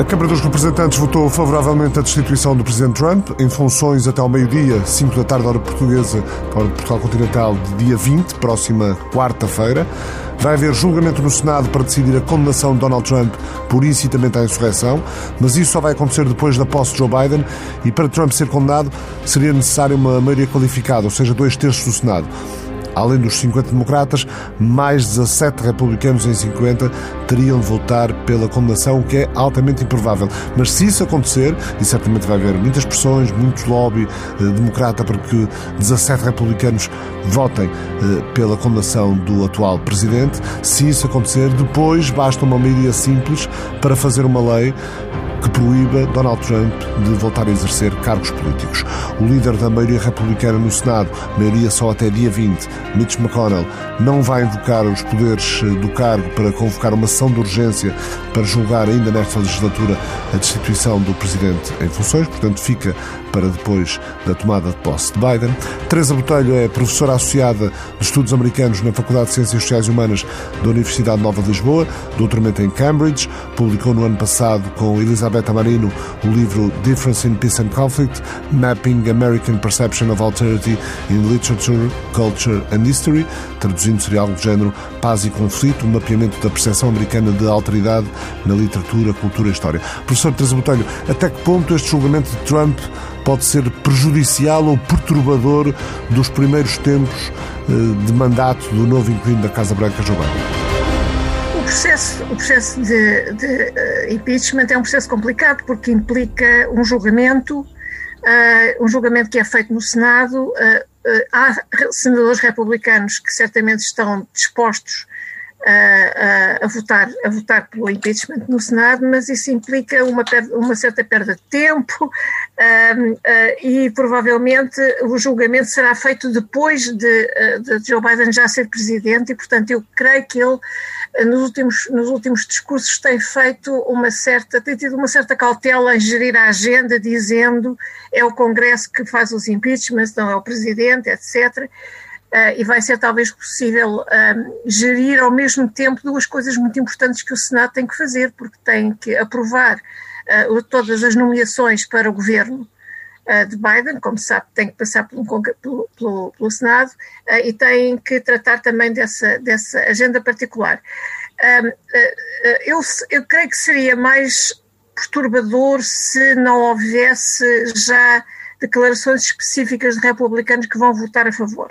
A Câmara dos Representantes votou favoravelmente a destituição do Presidente Trump, em funções até ao meio-dia, 5 da tarde, hora portuguesa, hora de Portugal Continental, de dia 20, próxima quarta-feira. Vai haver julgamento no Senado para decidir a condenação de Donald Trump por incitamento à insurreição, mas isso só vai acontecer depois da posse de Joe Biden e para Trump ser condenado seria necessária uma maioria qualificada, ou seja, dois terços do Senado. Além dos 50 democratas, mais 17 republicanos em 50 teriam de votar pela condenação, o que é altamente improvável. Mas se isso acontecer, e certamente vai haver muitas pressões, muito lobby eh, democrata para que 17 republicanos votem eh, pela condenação do atual presidente, se isso acontecer, depois basta uma maioria simples para fazer uma lei que proíba Donald Trump de voltar a exercer cargos políticos. O líder da maioria republicana no Senado, maioria só até dia 20, Mitch McConnell, não vai invocar os poderes eh, do cargo para convocar uma sessão de urgência para julgar ainda nesta legislatura a destituição do presidente em funções, portanto fica para depois da tomada de posse de Biden. Teresa Botelho é professora associada de Estudos Americanos na Faculdade de Ciências Sociais e Humanas da Universidade Nova de Lisboa, doutoramento em Cambridge, publicou no ano passado com Elizabeth Amarino o livro Difference in Peace and Conflict, Mapping American Perception of Alterity in Literature, Culture and History, traduzindo seria algo do género Paz e Conflito, um mapeamento da percepção americana de alteridade na literatura, cultura e história. Professor Teresa Botelho, até que ponto este julgamento de Trump pode ser prejudicial ou perturbador dos primeiros tempos eh, de mandato do novo inquilino da Casa Branca, Joe Biden? Processo, o processo de, de uh, impeachment é um processo complicado porque implica um julgamento, uh, um julgamento que é feito no Senado. Uh, há senadores republicanos que certamente estão dispostos a, a, votar, a votar pelo impeachment no Senado, mas isso implica uma, uma certa perda de tempo um, uh, e provavelmente o julgamento será feito depois de, uh, de, Joe Biden já ser presidente e, portanto, eu creio que ele nos últimos, nos últimos discursos tem feito uma certa, tem tido uma certa cautela em gerir a agenda, dizendo é o Congresso que faz os impeachments, não é o Presidente, etc. Uh, e vai ser talvez possível uh, gerir ao mesmo tempo duas coisas muito importantes que o Senado tem que fazer, porque tem que aprovar uh, todas as nomeações para o governo de Biden, como sabe, tem que passar pelo, pelo, pelo, pelo Senado e tem que tratar também dessa, dessa agenda particular. eu, eu creio que seria mais perturbador se não houvesse já declarações específicas de republicanos que vão votar a favor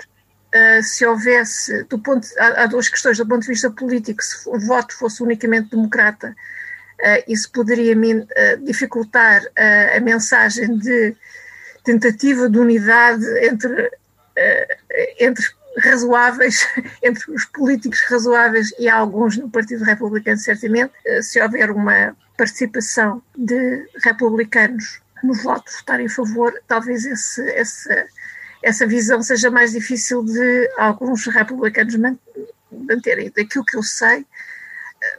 uh, se houvesse, do ponto, há, há, duas questões, do ponto de vista político, se o voto fosse unicamente democrata, uh, isso poderia uh, dificultar a mensagem de tentativa de unidade entre, entre razoáveis, entre os políticos razoáveis e alguns no Partido Republicano, certamente, se houver uma participação de republicanos no voto votar em favor, talvez esse, esse essa visão seja mais difícil de alguns republicanos manterem. Daquilo que eu sei,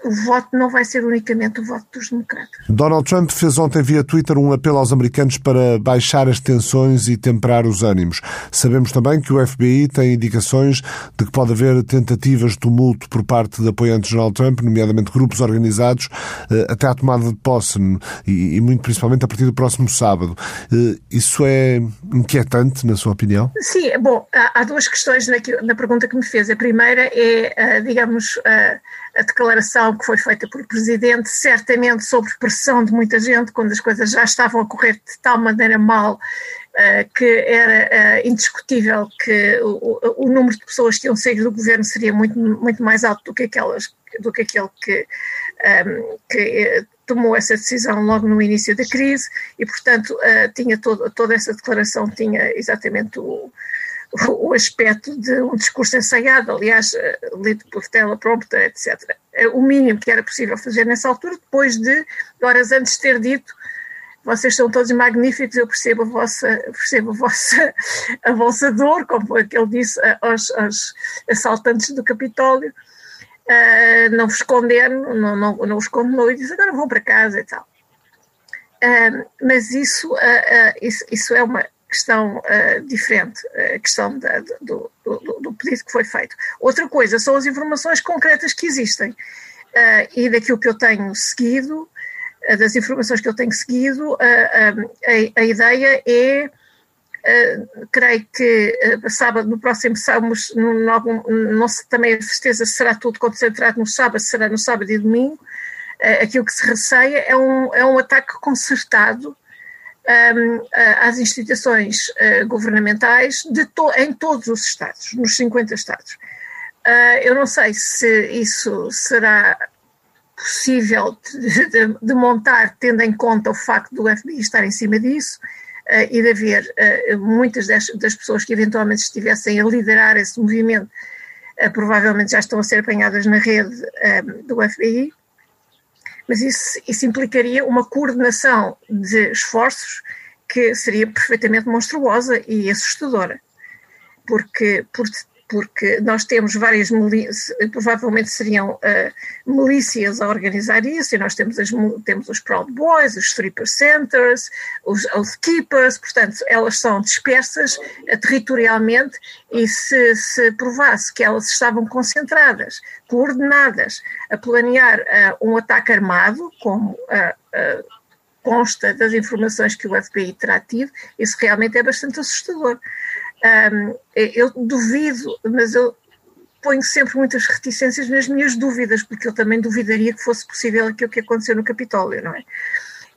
o voto não vai ser unicamente o voto dos democratas. Donald Trump fez ontem via Twitter um apelo aos americanos para baixar as tensões e temperar os ânimos. Sabemos também que o FBI tem indicações de que pode haver tentativas de tumulto por parte de apoiantes de Donald Trump, nomeadamente grupos organizados, eh, até à tomada de posse e muito principalmente a partir do próximo sábado. Eh, isso é inquietante, na sua opinião? Sim, bom, há duas questões na pergunta que me fez. A primeira é, eh, digamos, a declaração que foi feita por Presidente, certamente sob pressão de muita gente, quando as coisas já estavam a correr de tal maneira mal uh, que era uh, indiscutível que o, o, número de pessoas que iam sair do governo seria muito, muito mais alto do que, aquelas, do que aquele que, um, ehm, que eh, tomou essa decisão logo no início da crise e, portanto, uh, tinha todo, toda essa declaração tinha exatamente o o aspecto de um discurso ensaiado, aliás, eh, lido por teleprompter, etc. É o mínimo que era possível fazer nessa altura, depois de, horas antes ter dito, vocês são todos magníficos, eu percebo a vossa, percebo a vossa, a vossa dor, como foi que ele disse aos, aos assaltantes do Capitólio, uh, não vos condeno, não, não, não vos condenou e disse agora vão para casa e tal. Uh, mas isso, uh, isso, isso é uma questão uh, diferente, a questão da, do, do, do, pedido que foi feito. Outra coisa são as informações concretas que existem uh, e daquilo que eu tenho seguido. das informações que eu tenho seguido, a, a, ideia é, creio que sábado, no próximo sábado, no, não se, também a certeza será tudo concentrado no sábado, será no sábado e domingo, aquilo que se receia é um, é um ataque concertado às instituições uh, governamentais to, em todos os Estados, nos 50 Estados. Uh, eu não sei se isso será possível de, de, de, montar, tendo em conta o facto do FBI estar em cima disso uh, e de haver muitas das, das, pessoas que eventualmente estivessem a liderar esse movimento, provavelmente já estão a ser apanhadas na rede do FBI mas isso, isso implicaria uma coordenação de esforços que seria perfeitamente monstruosa e assustadora, porque, por, porque nós temos várias milícias, provavelmente seriam uh, milícias a organizar isso, e nós temos, as, temos os Proud Boys, os Stripper Centers, os Oath Keepers, portanto, elas são dispersas uh, territorialmente, e se, se provasse que elas estavam concentradas, coordenadas, a planear uh, um ataque armado, como consta das informações que o FBI terá tido, isso realmente é bastante assustador. Um, eu duvido, mas eu ponho sempre muitas reticências nas minhas dúvidas, porque eu também duvidaria que fosse possível aquilo que aconteceu no Capitólio, não é?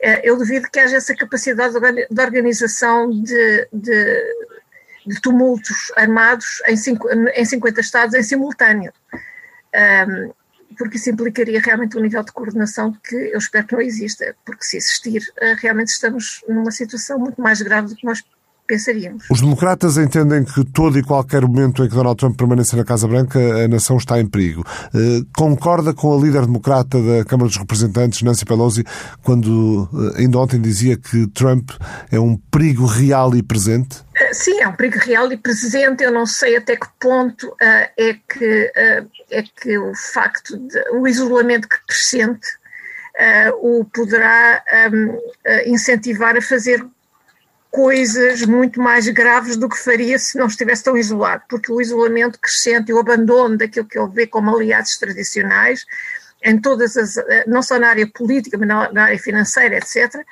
é eu duvido que haja essa capacidade de organização de, de, de tumultos armados em, cinco, em 50 estados em simultâneo. Um, porque isso implicaria realmente um nível de coordenação que eu espero que não exista, porque se existir, eh, realmente estamos numa situação muito mais grave do que nós pensaríamos. Os democratas entendem que todo e qualquer momento em que Donald Trump permaneça na Casa Branca, a nação está em perigo. Eh, concorda com a líder democrata da Câmara dos Representantes, Nancy Pelosi, quando eh, ainda ontem dizia que Trump é um perigo real e presente? Eh, sim, é um perigo real e presente. Eu não sei até que ponto uh, é, que, uh, é que o facto de o isolamento crescente uh, o poderá um, incentivar a fazer coisas muito mais graves do que faria se não estivesse tão isolado, porque o isolamento crescente e o abandono daquilo que ele vê como aliados tradicionais, em todas as, eh, não só na área política, mas na, área financeira, etc.,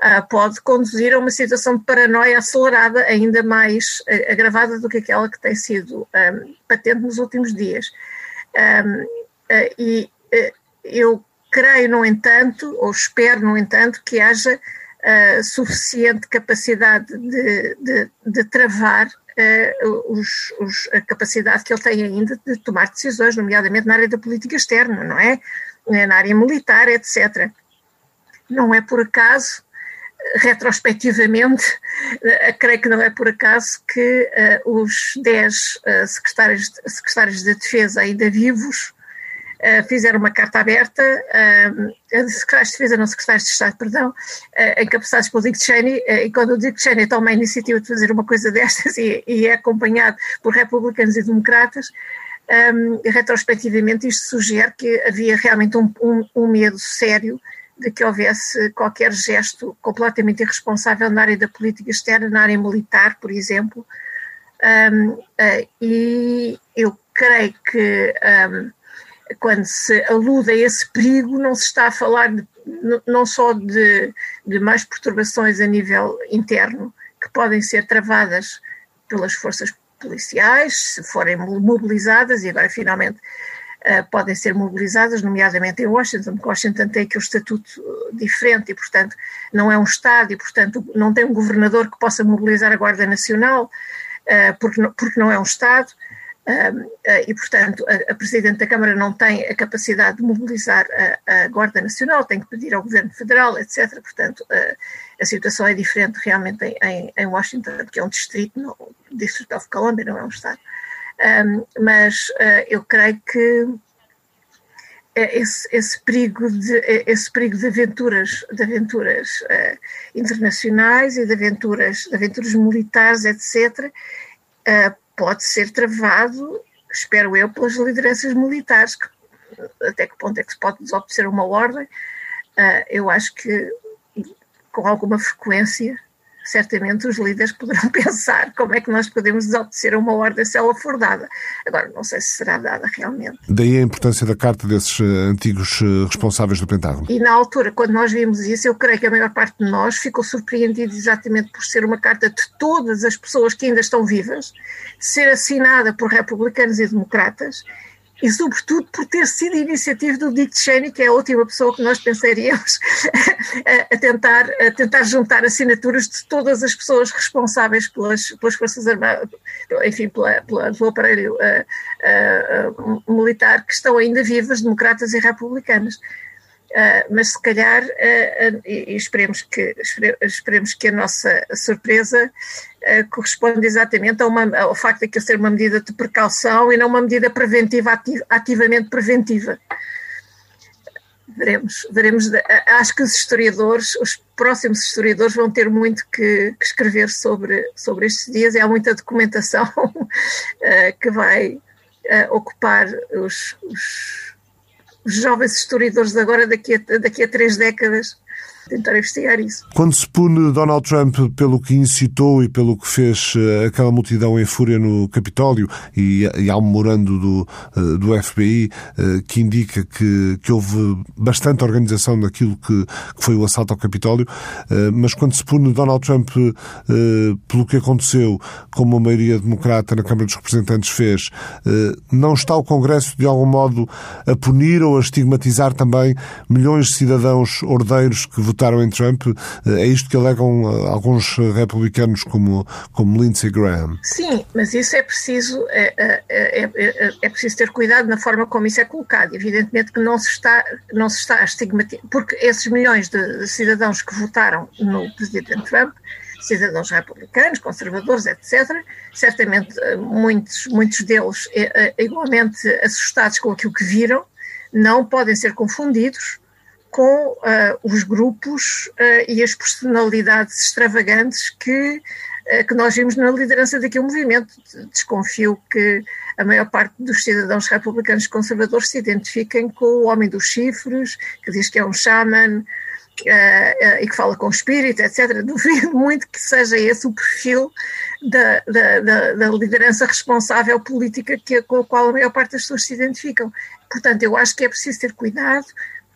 ah, pode conduzir a uma situação de paranoia acelerada, ainda mais eh, agravada do que aquela que tem sido um, patente nos últimos dias. Um, eh, e eu creio, no entanto, ou espero, no entanto, que haja uh, suficiente capacidade de, de, de travar uh, os, os, a capacidade que ele tem ainda de tomar decisões, nomeadamente na área da política externa, não é? Na área militar, etc. Não é por acaso retrospectivamente, creio que não é por acaso que uh, os 10 uh, secretários, secretários de defesa ainda vivos fizeram uma carta aberta, uh, secretários de defesa, não secretários de Estado, perdão, uh, encabeçados pelo Dick Cheney, e quando o Dick Cheney toma a iniciativa de fazer uma coisa destas e, e é acompanhado por republicanos e democratas, um, retrospectivamente isto sugere que havia realmente um, um, um medo sério de que houvesse qualquer gesto completamente irresponsável na área da política externa, na área militar, por exemplo, um, uh, e eu creio que um, quando se alude a esse perigo, não se está a falar de, não só de, de mais perturbações a nível interno, que podem ser travadas pelas forças policiais, se forem mobilizadas, e agora finalmente uh, podem ser mobilizadas, nomeadamente em Washington, porque Washington tem aqui um estatuto diferente e, portanto, não é um Estado e, portanto, não tem um governador que possa mobilizar a Guarda Nacional, uh, porque, porque não é um Estado. Ah, e, portanto, a, Presidente da Câmara não tem a capacidade de mobilizar a, a Guarda Nacional, tem que pedir ao Governo Federal, etc. Portanto, a, a situação é diferente realmente em, em, Washington, que é um distrito, não, o District of Columbia não é um Estado. Um, mas uh, eu creio que esse, esse, perigo de esse perigo de aventuras de aventuras uh, internacionais e de aventuras de aventuras militares etc uh, pode ser travado, espero eu, pelas lideranças militares, que, até que ponto é que se pode desobedecer uma ordem. Uh, eu acho que com alguma frequência certamente os líderes poderão pensar como é que nós podemos desobedecer a uma ordem se ela for dada. Agora, não sei se será dada realmente. Daí a importância da carta desses uh, antigos uh, responsáveis do Pentágono. E na altura, quando nós vimos isso, eu creio que a maior parte de nós ficou surpreendido exatamente por ser uma carta de todas as pessoas que ainda estão vivas, ser assinada por republicanos e democratas e, sobretudo, por ter sido iniciativa do Dick Cheney, que é a última pessoa que nós pensaríamos a, tentar, a tentar juntar assinaturas de todas as pessoas responsáveis pelas, pelas Forças Armadas, enfim, pela, pela, pelo aparelho uh, uh, militar que estão ainda vivas, democratas e republicanas. Uh, mas se calhar, uh, uh, e esperemos que, esperemos que a nossa surpresa corresponda exatamente uma, ao facto de que ser uma medida de precaução e não uma medida preventiva, ativ, ativamente preventiva. Veremos, veremos. Acho que os historiadores, os próximos historiadores, vão ter muito que, que escrever sobre, sobre estes dias e há muita documentação que vai ocupar os, os os jovens historiadores de agora, daqui a, daqui a três décadas, tentar investigar isso. Quando se pune Donald Trump pelo que incitou e pelo que fez eh, aquela multidão em fúria no Capitólio e, e há um memorando do, eh, do FBI eh, que indica que, que houve bastante organização naquilo que, que foi o assalto ao Capitólio, mas quando se pune Donald Trump pelo que aconteceu, como a maioria democrata na Câmara dos Representantes fez, não está o Congresso de algum modo a punir ou a estigmatizar também milhões de cidadãos ordeiros que votaram votaram em Trump. É isto que alegam eh, alguns republicanos como, como Lindsey Graham. Sim, mas isso é preciso, é, é, é, é, preciso ter cuidado na forma como isso é colocado. Evidentemente que não se está, não se está a estigmatizar, porque esses milhões de, de cidadãos que votaram no presidente Trump cidadãos republicanos, conservadores, etc. Certamente muitos, muitos deles igualmente assustados com aquilo que viram, não podem ser confundidos com uh, os grupos uh, e as personalidades extravagantes que, uh, que nós vimos na liderança daquele movimento. Desconfio que a maior parte dos cidadãos republicanos conservadores se identifiquem com o homem dos chifres, que diz que é um xamã e que fala com espírito, etc. Duvido muito que seja esse o perfil da, da, da, da liderança responsável política que, com a qual a maior parte das pessoas se identificam. Portanto, eu acho que é preciso ter cuidado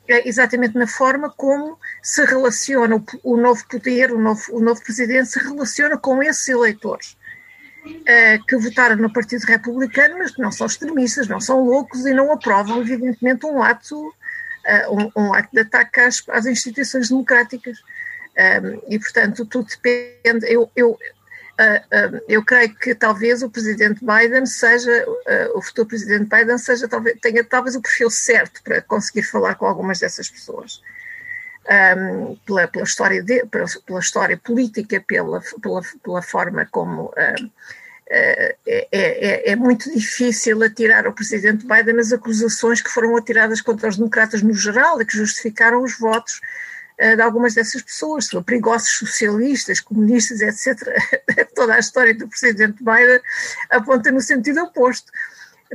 exatamente na forma como se relaciona o, o novo poder, o novo, o novo presidente se relaciona com esses eleitores. Uh, que votaram no Partido Republicano, mas que não são extremistas, não são loucos e não aprovam, evidentemente, um ato, uh, um, um, ato de ataque às, às instituições democráticas. Um, e, portanto, tudo depende. Eu, eu, uh, eu creio que talvez o presidente Biden seja, uh, o futuro presidente Biden seja, talvez, tenha talvez o perfil certo para conseguir falar com algumas dessas pessoas. Um, pela, pela, história de, pela, pela, história política, pela, pela, pela forma como uh, é, é, é, muito difícil atirar ao presidente Biden as acusações que foram atiradas contra os democratas no geral e que justificaram os votos de algumas dessas pessoas, perigosos socialistas, comunistas, etc. Toda a história do presidente Biden aponta no sentido oposto.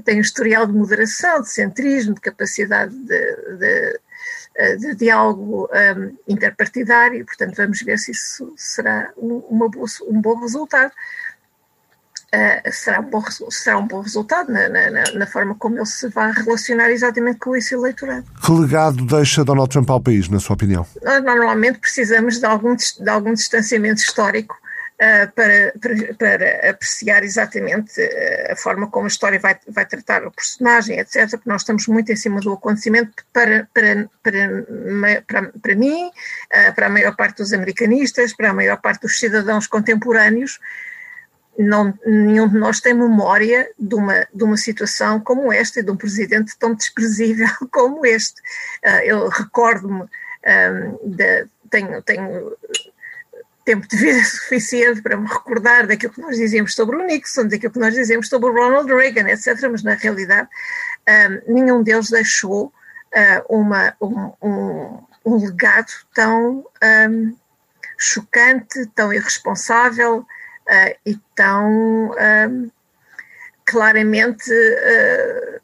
Tem um historial de moderação, de centrismo, de capacidade de, de, eh, de diálogo um, ehm, interpartidário, portanto vamos ver se isso será um bom resultado uh, será, um bom, será um bom resultado na, na, na, forma como ele se vai relacionar exatamente com esse eleitorado. Que legado deixa Donald Trump ao país, na sua opinião? Nós normalmente precisamos de algum, de algum distanciamento histórico Uh, para, para, para, apreciar exatamente uh, a forma como a história vai, vai tratar o personagem, etc., porque nós estamos muito em cima do acontecimento para, para, para, para, para mim, uh, para a maior parte dos americanistas, para a maior parte dos cidadãos contemporâneos, não, nenhum de nós tem memória de uma, de uma situação como esta e de um presidente tão desprezível como este. Uh, eu recordo-me, um, tenho, tenho tempo de vida suficiente para me recordar daquilo que nós dizíamos sobre o Nixon, daquilo que nós dizíamos sobre o Ronald Reagan, etc., mas na realidade um, nenhum deles deixou uh, uma, um, um, um, legado tão chocante, tão irresponsável, uh, e tão uh, claramente uh,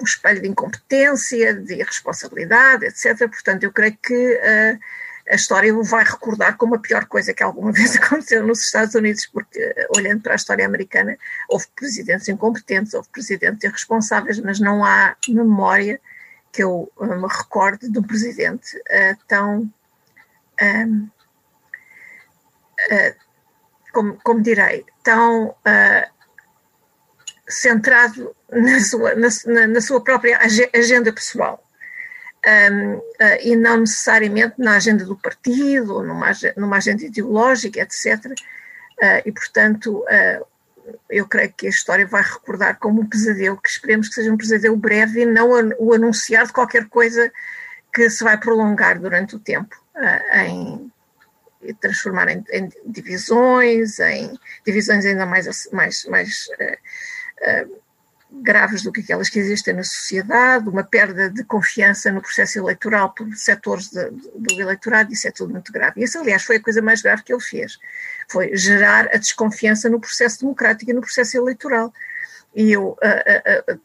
um espelho de incompetência, de irresponsabilidade, etc. Portanto, eu creio que a história o vai recordar como a pior coisa que alguma vez aconteceu nos Estados Unidos, porque olhando para a história americana, houve presidentes incompetentes, houve presidentes irresponsáveis, mas não há memória que eu me recorde de um presidente uh, tão. Um, uh, como, como direi, tão uh, centrado na sua, na, na, sua própria agenda pessoal. Um, uh, e não necessariamente na agenda do partido, numa, numa agenda ideológica, etc. Uh, e, portanto, uh, eu creio que a história vai recordar como um pesadelo, que esperemos que seja um pesadelo breve e não o anunciar de qualquer coisa que se vai prolongar durante o tempo em transformar em, em, divisões, em divisões ainda mais, mais, mais uh, graves do que aquelas que existem na sociedade, uma perda de confiança no processo eleitoral por setores de, de, do eleitorado, isso é tudo muito grave. Isso, aliás, foi a coisa mais grave que ele fez, foi gerar a desconfiança no processo democrático e no processo eleitoral. E eu uh, uh,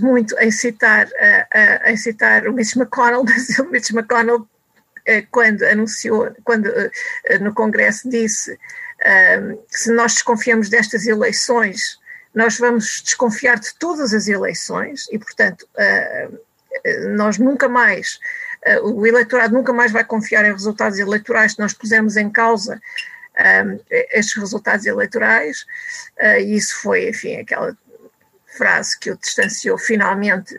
muito em citar, em citar o Mitch McConnell, mas o Mitch McConnell, quando anunciou, quando no Congresso disse se nós desconfiamos destas eleições, nós vamos desconfiar de todas as eleições e, portanto, uh, nós nunca mais, o eleitorado nunca mais vai confiar em resultados eleitorais se nós pusermos em causa um, estes resultados eleitorais. E isso foi, enfim, aquela frase que o distanciou finalmente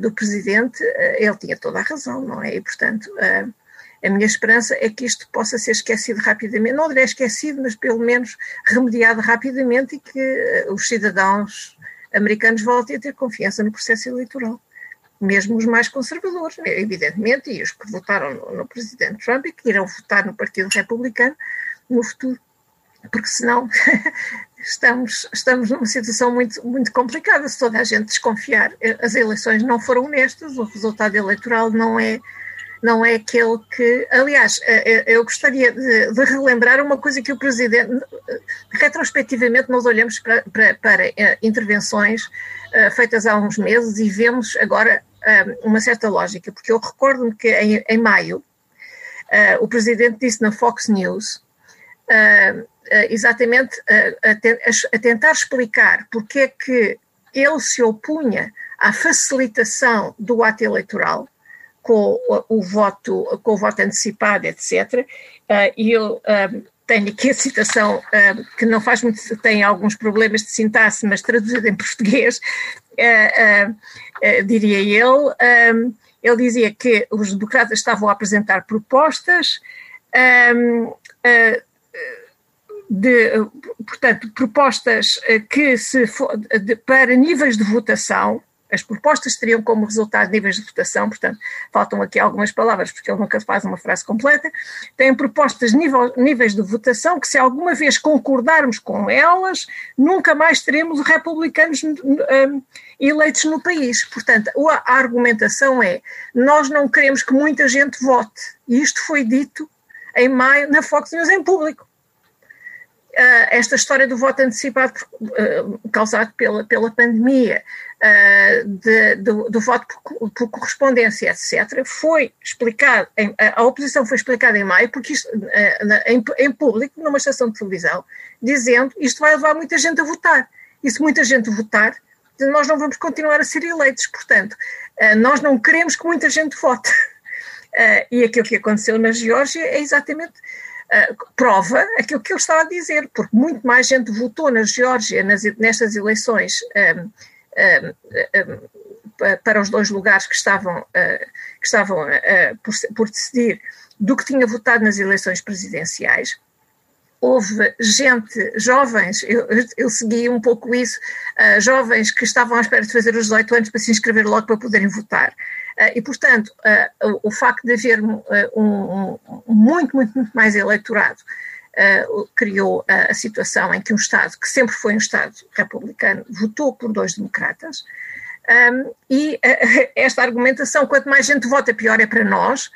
do presidente. ele tinha toda a razão, não é? E, portanto a minha esperança é que isto possa ser esquecido rapidamente, não direi esquecido, mas pelo menos remediado rapidamente e que eh, os cidadãos americanos voltem a ter confiança no processo eleitoral. Mesmo os mais conservadores, evidentemente, e os que votaram no, no presidente Trump e que irão votar no Partido Republicano no futuro, porque senão estamos, estamos numa situação muito, muito complicada. Se toda a gente desconfiar, eh, as eleições não foram honestas, o resultado eleitoral não é não é aquele que. Aliás, eh, eh, eu gostaria de, de relembrar uma coisa que o Presidente. Retrospectivamente, nós olhamos para, para, para intervenções feitas há uns meses e vemos agora uma certa lógica, porque eu recordo-me que em, em maio o Presidente disse na Fox News. Exatamente a, a, a tentar explicar porque é que ele se opunha à facilitação do ato eleitoral, com o, voto, com o voto antecipado, etc. Uh, e eu uh, tenho aqui a citação uh, que não faz muito, tem alguns problemas de sintaxe, mas traduzida em português, diria ele, ele dizia que os democratas estavam a apresentar propostas um, de, portanto, propostas que se de, para níveis de votação, as propostas teriam como resultado níveis de votação, portanto, faltam aqui algumas palavras, porque ele nunca faz uma frase completa. Têm propostas nível, níveis de votação que, se alguma vez concordarmos com elas, nunca mais teremos republicanos um, eleitos no país. Portanto, a argumentação é: nós não queremos que muita gente vote. E isto foi dito em maio na Fox News em público. Uh, esta história do voto antecipado uh, causado pela, pela pandemia, uh, de, do, do, voto por, por, correspondência, etc., foi explicado, em, a oposição foi explicada em maio, porque isto, em, em, público, numa estação de televisão, dizendo isto vai levar muita gente a votar. E se muita gente votar, nós não vamos continuar a ser eleitos. Portanto, nós não queremos que muita gente vote. e aquilo que aconteceu na Geórgia é exatamente Uh, prova aquilo que eu estava a dizer, porque muito mais gente votou na Geórgia nas, nestas eleições um, para os dois lugares que estavam, que estavam por, por decidir do que tinha votado nas eleições presidenciais houve gente, jovens, eu, eu segui um pouco isso, uh, jovens que estavam à espera de fazer os 18 anos para se inscrever logo para poderem votar. Uh, e, portanto, uh, o, facto de haver um, um, um, muito, muito, muito mais eleitorado criou a, situação em que um Estado, que sempre foi um Estado republicano, votou por dois democratas. Um, e esta argumentação, quanto mais gente vota, pior é para nós,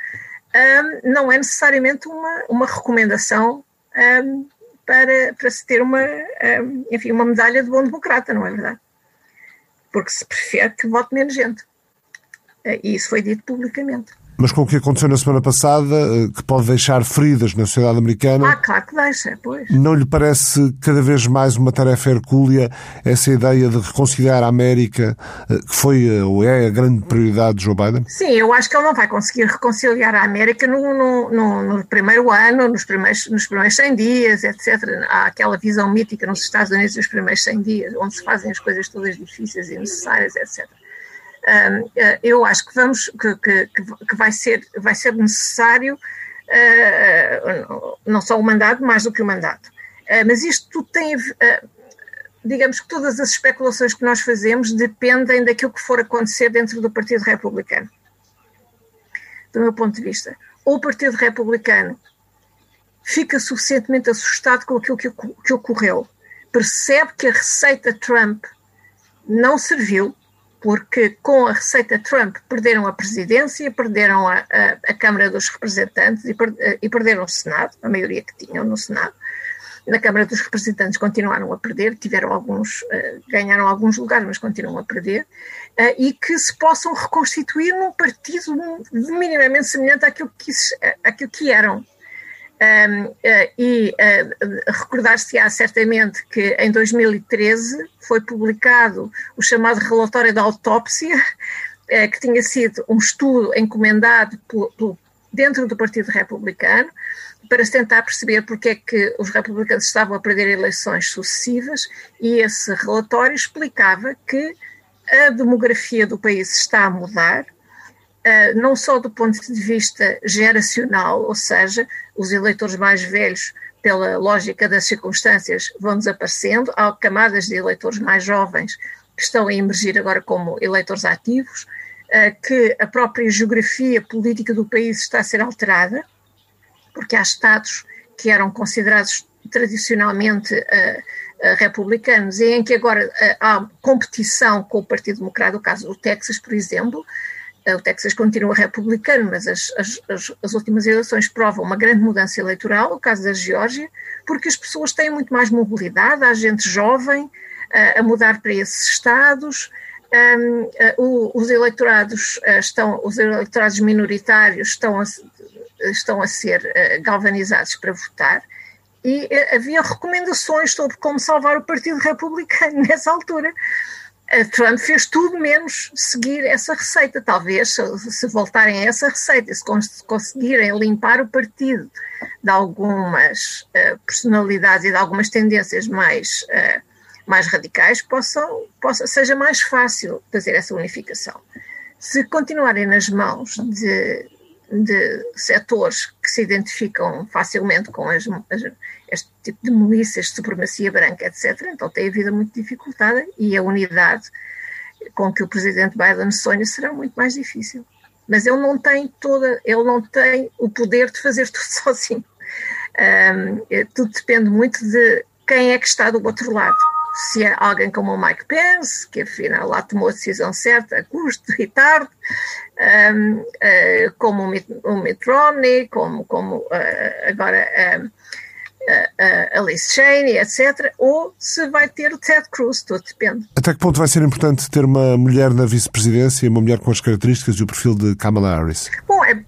não é necessariamente uma, uma recomendação para, para se ter uma, enfim, uma medalha de bom democrata, não é verdade? Porque se prefere que vote menos gente. Uh, e isso foi dito publicamente. Mas com o que aconteceu na semana passada, eh, que pode deixar feridas na sociedade americana. Ah, claro que deixa, pois. Não lhe parece cada vez mais uma tarefa hercúlea essa ideia de reconciliar a América, eh, que foi eh, ou é a grande prioridade de Joe Biden? Sim, eu acho que ele não vai conseguir reconciliar a América no, no, no, no primeiro ano, nos primeiros, nos primeiros 100 dias, etc. Há aquela visão mítica nos Estados Unidos dos primeiros 100 dias, onde se fazem as coisas todas difíceis e necessárias, etc. Eh, eu acho que vamos que, que, que, vai ser vai ser necessário uh, não só o mandato mais do que o mandato. Uh, mas isto tudo tem digamos que todas as especulações que nós fazemos dependem daquilo que for acontecer dentro do Partido Republicano do meu ponto de vista. Ou o Partido Republicano fica suficientemente assustado com aquilo que, que ocorreu percebe que a receita Trump não serviu porque com a receita Trump perderam a presidência, perderam a, a, a Câmara dos Representantes e, per, e, perderam o Senado, a maioria que tinham no Senado. Na Câmara dos Representantes continuaram a perder, tiveram alguns, uh, ganharam alguns lugares, mas continuam a perder, uh, e que se possam reconstituir num partido minimamente semelhante àquilo que, àquilo que eram. Um, uh, e uh, recordar-se-á certamente que em 2013 foi publicado o chamado relatório da autópsia, uh, que tinha sido um estudo encomendado dentro do Partido Republicano para se tentar perceber porque é que os republicanos estavam a perder eleições sucessivas e esse relatório explicava que a demografia do país está a mudar, Uh, não só do ponto de vista geracional, ou seja, os eleitores mais velhos, pela lógica das circunstâncias, vão desaparecendo, há camadas de eleitores mais jovens que estão a emergir agora como eleitores ativos, uh, que a própria geografia política do país está a ser alterada, porque há estados que eram considerados tradicionalmente uh, republicanos e em que agora há competição com o Partido Democrata, o caso do Texas, por exemplo, o Texas continua republicano, mas as, as, as, últimas eleições provam uma grande mudança eleitoral, o caso da Geórgia, porque as pessoas têm muito mais mobilidade, há gente jovem uh, a mudar para esses estados, um, uh, o, os eleitorados uh, estão, os eleitorados minoritários estão a, estão a ser galvanizados para votar, e havia recomendações sobre como salvar o Partido Republicano nessa altura. Trump fez tudo menos seguir essa receita. Talvez, se voltarem a essa receita, se conseguirem limpar o partido de algumas uh, personalidades e de algumas tendências mais, uh, mais radicais, possam, possa, seja mais fácil fazer essa unificação. Se continuarem nas mãos de, de setores que se identificam facilmente com as, as este tipo de milícias de supremacia branca, etc. Então tem a vida muito dificultada e a unidade com que o presidente Biden sonha será muito mais difícil. Mas ele não tem toda, ele não tem o poder de fazer tudo sozinho. Um, tudo depende muito de quem é que está do outro lado. Se é alguém como o Mike Pence, que afinal lá tomou a decisão certa, a custo e tarde, um, uh, como o Mitt, o Mitt Romney, como, como uh, agora um, a Alice Cheney, etc., ou se vai ter o Ted Cruz, tudo depende. Até que ponto vai ser importante ter uma mulher na vice-presidência, uma mulher com as características e o perfil de Kamala Harris? Bom, é,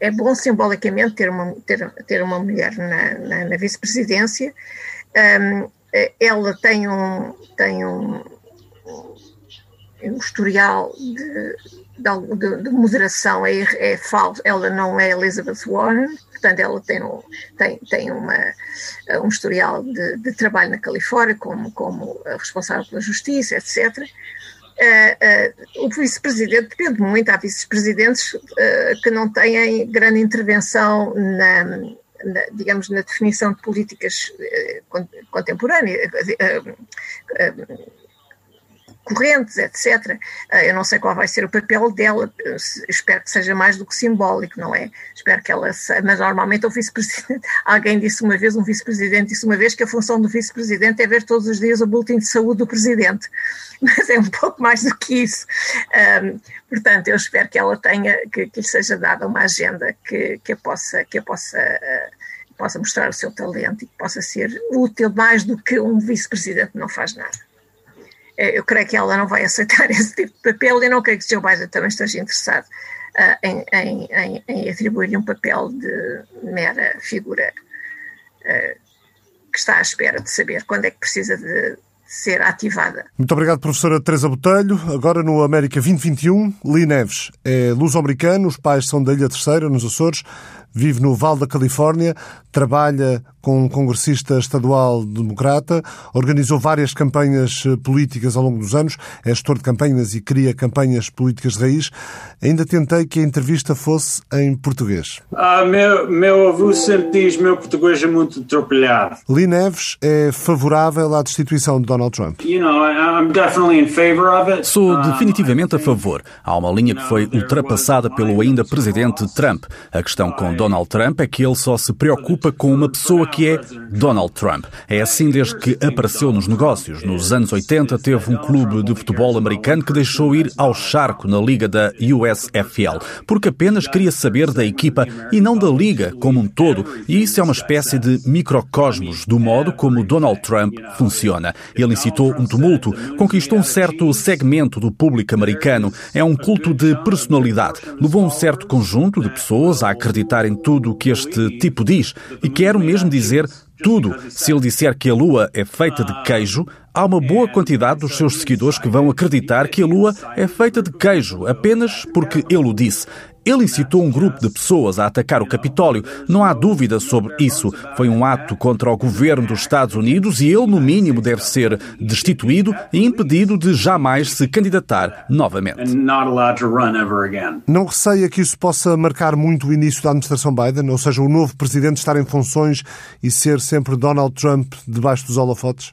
é bom simbolicamente ter uma, ter, ter uma mulher na, na, na vice-presidência. Um, ela tem um, tem um, um historial de, de, de moderação, é, é falso, ela não é Elizabeth Warren, portanto ela tem um, tem, tem uma, um historial de, de trabalho na Califórnia como, como responsável pela justiça, etc. Uh, uh, o vice-presidente depende muito, há vice-presidentes uh, que não têm grande intervenção na, na, digamos, na definição de políticas contemporâneas, correntes, etc. Ah, eu não sei qual vai ser o papel dela, espero que seja mais do que simbólico, não é? Espero que ela, mas normalmente o vice-presidente, alguém disse uma vez, um vice-presidente disse uma vez que a função do vice-presidente é ver todos os dias o boletim de saúde do presidente, mas é um pouco mais do que isso. Um, portanto, eu espero que ela tenha, que, que lhe seja dada uma agenda que, que a possa, que a possa uh, possa mostrar o seu talento e que possa ser útil mais do que um vice-presidente não faz nada. Eu creio que ela não vai aceitar esse tipo de papel e não creio que Joe Biden também esteja interessado uh, em, em, em, em atribuir-lhe um papel de mera figura uh, que está à espera de saber quando é que precisa de ser ativada. Muito obrigado, professora Teresa Botelho. Agora no América 2021, Lee Neves é luso-americano, os pais são da Ilha Terceira, nos Açores, vive no Vale da Califórnia, trabalha com um congressista estadual democrata, organizou várias campanhas eh, políticas ao longo dos anos, é gestor de campanhas e cria campanhas políticas de raiz. Ainda tentei que a entrevista fosse em português. Ah, meu, meu avô sempre diz meu português é muito atropelado. Lee Neves é favorável à destituição de Donald Trump. You know, I'm definitely in favor of it. Sou ah, definitivamente a favor. Há uma linha que foi ultrapassada pelo ainda presidente Trump. A questão com Donald Trump é que ele só se preocupa com uma pessoa que que é Donald Trump. É assim desde que apareceu nos negócios. Nos anos 80 teve um clube de futebol americano que deixou ir ao charco na liga da USFL, porque apenas queria saber da equipa e não da liga como um todo. E isso é uma espécie de microcosmos do modo como Donald Trump funciona. Ele incitou um tumulto, conquistou um certo segmento do público americano. É um culto de personalidade. Levou um certo conjunto de pessoas a acreditar em tudo o que este tipo diz e quero mesmo dizer dizer tudo. Se ele disser que a Lua é feita de queijo, há uma boa quantidade dos seus seguidores que vão acreditar que a Lua é feita de queijo apenas porque ele o disse. Ele incitou um grupo de pessoas a atacar o Capitólio. Não há dúvida sobre isso. Foi um ato contra o governo dos Estados Unidos e ele, no mínimo, deve ser destituído e impedido de jamais se candidatar novamente. Não receia que isso possa marcar muito o início da administração Biden, ou seja, o novo presidente estar em funções e ser sempre Donald Trump debaixo dos holofotes?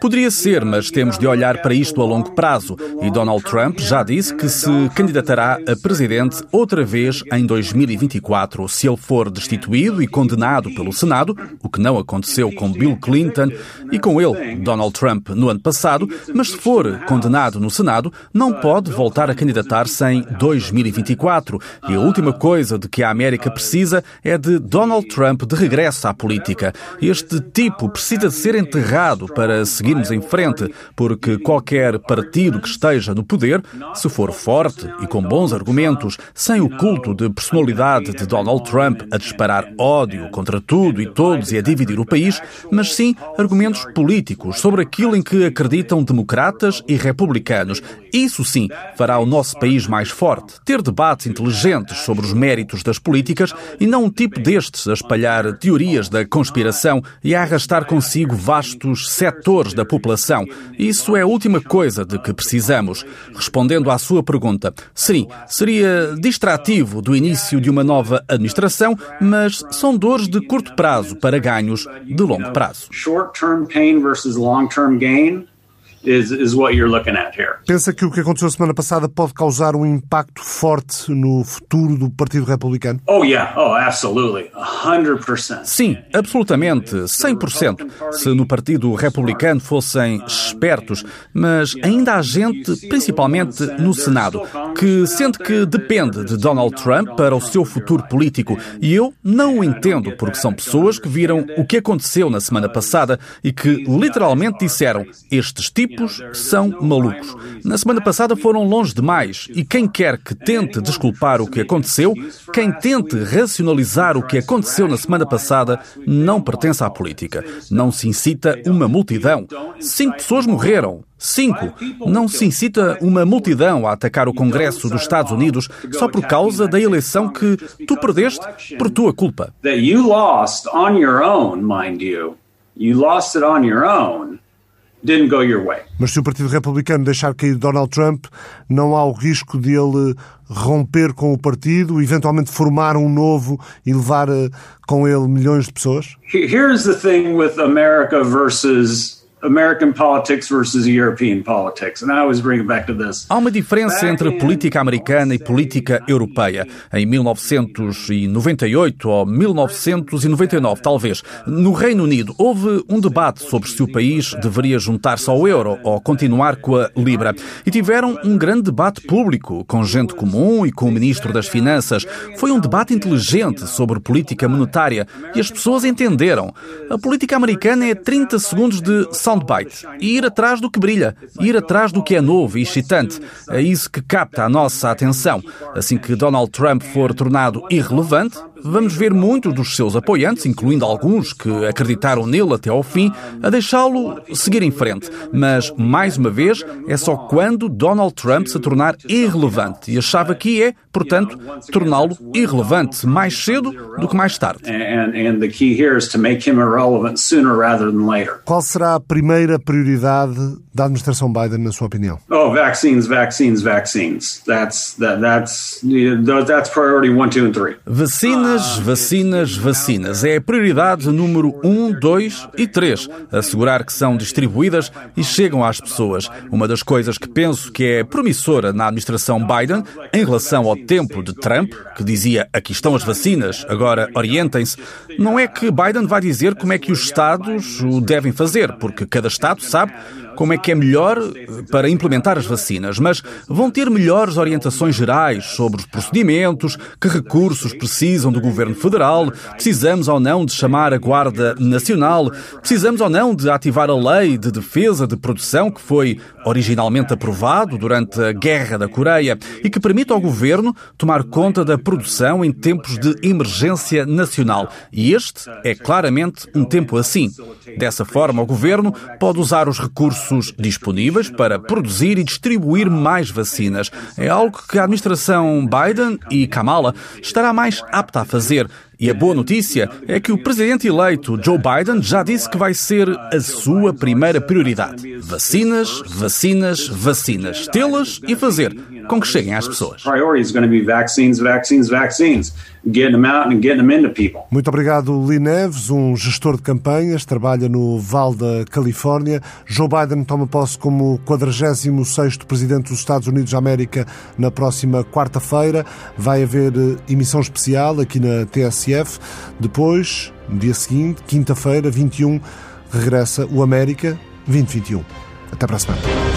Poderia ser, mas temos de olhar para isto a longo prazo. E Donald Trump já disse que se candidatar candidatará a presidente outra vez em 2024, se ele for destituído e condenado pelo Senado, o que não aconteceu com Bill Clinton e com ele, Donald Trump, no ano passado, mas se for condenado no Senado, não pode voltar a candidatar-se em 2024. E a última coisa de que a América precisa é de Donald Trump de regresso à política. Este tipo precisa ser enterrado para seguirmos em frente, porque qualquer partido que esteja no poder, se for forte e com com bons argumentos, sem o culto de personalidade de Donald Trump a disparar ódio contra tudo e todos e a dividir o país, mas sim argumentos políticos sobre aquilo em que acreditam democratas e republicanos. Isso sim fará o nosso país mais forte. Ter debates inteligentes sobre os méritos das políticas e não um tipo destes a espalhar teorias da conspiração e a arrastar consigo vastos setores da população. Isso é a última coisa de que precisamos. Respondendo à sua pergunta, Sim, seria distrativo do início de uma nova administração, mas são dores de curto prazo para ganhos de longo prazo. Short-term pain versus long-term gain is, is what you're looking at here. Pensa que o que aconteceu semana passada pode causar um impacto forte no futuro do Partido Republicano? Oh yeah, oh absolutely, 100%. Sim, absolutamente, 100%. Se no Partido Republicano fossem espertos, mas ainda há gente, principalmente no Senado, que sente que depende de Donald Trump para o seu futuro político. E eu não o entendo, porque são pessoas que viram o que aconteceu na semana passada e que literalmente disseram: estes tipos tipos são malucos. Na semana passada foram longe demais e quem quer que tente desculpar o que aconteceu, quem tente racionalizar o que aconteceu na semana passada, não pertence à política. Não se incita uma multidão. Cinco pessoas morreram. Cinco. Não se incita uma multidão a atacar o Congresso dos Estados Unidos só por causa da eleição que tu perdeste por tua culpa. You lost it on your own didn't go your way. Mas se o Partido Republicano deixar cair Donald Trump, não há o risco de ele romper com o partido, eventualmente formar um novo e levar eh, com ele milhões de pessoas? Here's the thing with America versus American politics versus European politics. And I always bring it back to this. Há uma diferença entre política americana e política europeia. Em 1998 ou 1999, talvez, no Reino Unido, houve um debate sobre se o país deveria juntar-se ao euro ou continuar com a libra. E tiveram um grande debate público com gente comum e com o ministro das Finanças. Foi um debate inteligente sobre política monetária e as pessoas entenderam. A política americana é 30 segundos de soundbite ir atrás do que brilha, ir atrás do que é novo e excitante. É isso que capta a nossa atenção. Assim que Donald Trump for tornado irrelevante, vamos ver muitos dos seus apoiantes, incluindo alguns que acreditaram nele até ao fim, a deixá-lo seguir em frente. Mas, mais uma vez, é só quando Donald Trump se tornar irrelevante. E a chave aqui é, portanto, torná-lo irrelevante mais cedo do que mais tarde. Qual será a primeira prioridade da administração Biden, na sua opinião? Oh, vaccines, vaccines, vaccines. That's that, that's that's priority one, two, and three. Vacinas, vacinas, vacinas. É a prioridade número um, dois e três. Assegurar que são distribuídas e chegam às pessoas. Uma das coisas que penso que é promissora na administração Biden, em relação ao tempo de Trump, que dizia aqui estão as vacinas, agora orientem-se, não é que Biden vai dizer como é que os Estados o devem fazer, porque cada Estado sabe como é que é melhor eh, para implementar as vacinas, mas vão ter melhores orientações gerais sobre os procedimentos, que recursos precisam do governo federal, precisamos ou não de chamar a Guarda Nacional, precisamos ou não de ativar a lei de defesa de produção que foi originalmente aprovado durante a Guerra da Coreia e que permite ao governo tomar conta da produção em tempos de emergência nacional. E este é claramente um tempo assim. Dessa forma, o governo pode usar os recursos recursos disponíveis para produzir e distribuir mais vacinas. É algo que a administração Biden e Kamala estará mais apta a fazer. E a boa notícia é que o presidente eleito Joe Biden já disse que vai ser a sua primeira prioridade. Vacinas, vacinas, vacinas. Tê-las e fazer com que cheguem às pessoas. Muito obrigado, Lee Neves, um gestor de campanhas, trabalha no Val da Califórnia. Joe Biden toma posse como 46º presidente dos Estados Unidos da América na próxima quarta-feira. Vai haver eh, emissão especial aqui na TSF. Depois, no dia seguinte, quinta-feira, 21, regressa o América 2021. Até para a semana.